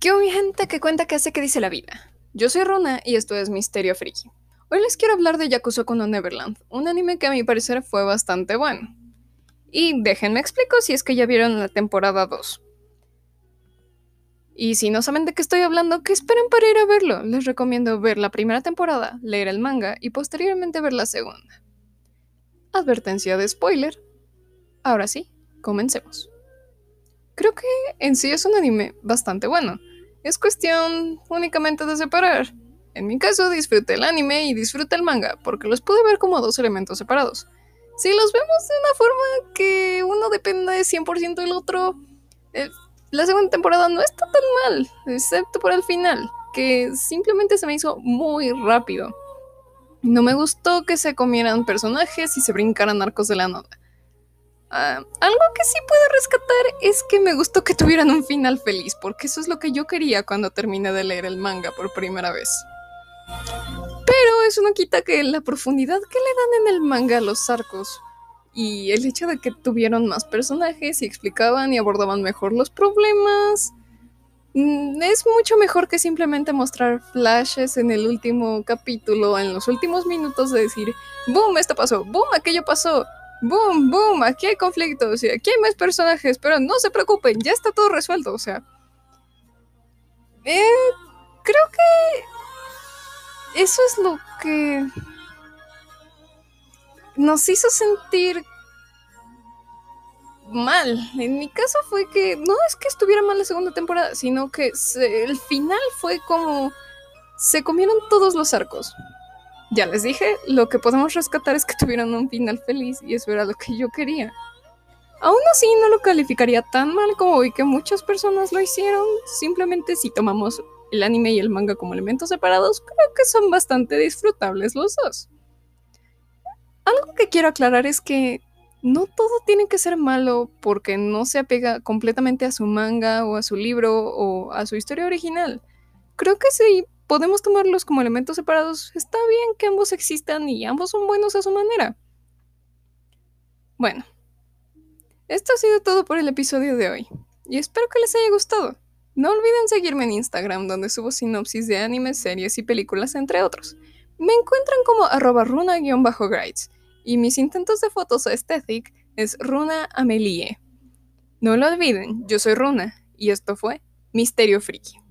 ¿Qué mi gente que cuenta que hace que dice la vida? Yo soy Runa y esto es Misterio Friki. Hoy les quiero hablar de Yakuza Kuno Neverland, un anime que a mi parecer fue bastante bueno. Y déjenme explico si es que ya vieron la temporada 2. Y si no saben de qué estoy hablando, ¿qué esperan para ir a verlo? Les recomiendo ver la primera temporada, leer el manga y posteriormente ver la segunda. Advertencia de spoiler. Ahora sí, comencemos. Creo que en sí es un anime bastante bueno. Es cuestión únicamente de separar. En mi caso, disfruté el anime y disfruté el manga, porque los pude ver como dos elementos separados. Si los vemos de una forma que uno dependa de 100% del otro, eh, la segunda temporada no está tan mal, excepto por el final, que simplemente se me hizo muy rápido. No me gustó que se comieran personajes y se brincaran arcos de la nada. Ah, algo que sí puedo rescatar es que me gustó que tuvieran un final feliz, porque eso es lo que yo quería cuando terminé de leer el manga por primera vez. Pero eso no quita que la profundidad que le dan en el manga a los arcos y el hecho de que tuvieron más personajes y explicaban y abordaban mejor los problemas mm, es mucho mejor que simplemente mostrar flashes en el último capítulo, en los últimos minutos de decir, boom, esto pasó, boom, aquello pasó, boom, boom, aquí hay conflictos y aquí hay más personajes, pero no se preocupen, ya está todo resuelto, o sea. Eh, creo que eso es lo que nos hizo sentir mal. En mi caso fue que no es que estuviera mal la segunda temporada, sino que el final fue como se comieron todos los arcos. Ya les dije, lo que podemos rescatar es que tuvieron un final feliz y eso era lo que yo quería. Aún así no lo calificaría tan mal como vi que muchas personas lo hicieron. Simplemente si tomamos el anime y el manga como elementos separados, creo que son bastante disfrutables los dos. Algo que quiero aclarar es que no todo tiene que ser malo porque no se apega completamente a su manga o a su libro o a su historia original. Creo que sí podemos tomarlos como elementos separados, está bien que ambos existan y ambos son buenos a su manera. Bueno, esto ha sido todo por el episodio de hoy, y espero que les haya gustado. No olviden seguirme en Instagram, donde subo sinopsis de animes, series y películas, entre otros. Me encuentran como arroba runa-grides, y mis intentos de fotos aesthetic es Runa Amelie. No lo olviden, yo soy Runa, y esto fue Misterio Friki.